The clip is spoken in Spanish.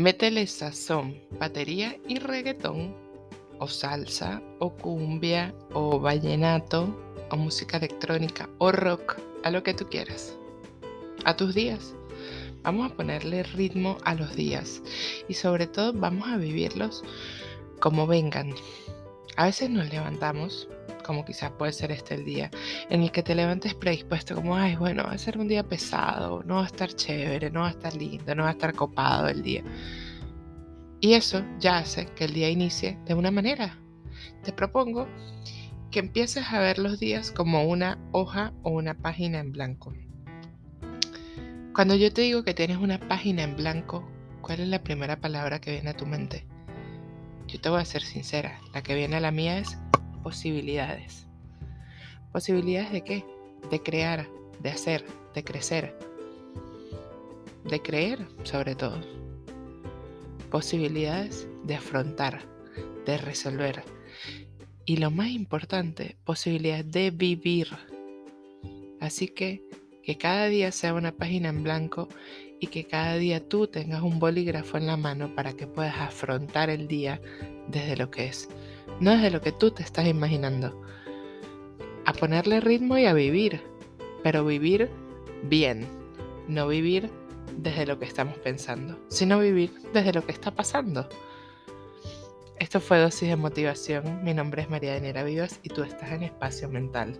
Métele sazón, batería y reggaetón, o salsa, o cumbia, o vallenato, o música electrónica, o rock, a lo que tú quieras. A tus días. Vamos a ponerle ritmo a los días y sobre todo vamos a vivirlos como vengan. A veces nos levantamos, como quizás puede ser este el día, en el que te levantes predispuesto como, ay, bueno, va a ser un día pesado, no va a estar chévere, no va a estar lindo, no va a estar copado el día. Y eso ya hace que el día inicie de una manera. Te propongo que empieces a ver los días como una hoja o una página en blanco. Cuando yo te digo que tienes una página en blanco, ¿cuál es la primera palabra que viene a tu mente? Yo te voy a ser sincera, la que viene a la mía es posibilidades. ¿Posibilidades de qué? De crear, de hacer, de crecer, de creer sobre todo. Posibilidades de afrontar, de resolver. Y lo más importante, posibilidades de vivir. Así que que cada día sea una página en blanco y que cada día tú tengas un bolígrafo en la mano para que puedas afrontar el día desde lo que es, no desde lo que tú te estás imaginando. A ponerle ritmo y a vivir, pero vivir bien, no vivir desde lo que estamos pensando, sino vivir desde lo que está pasando. Esto fue Dosis de Motivación. Mi nombre es María Denera Vivas y tú estás en Espacio Mental.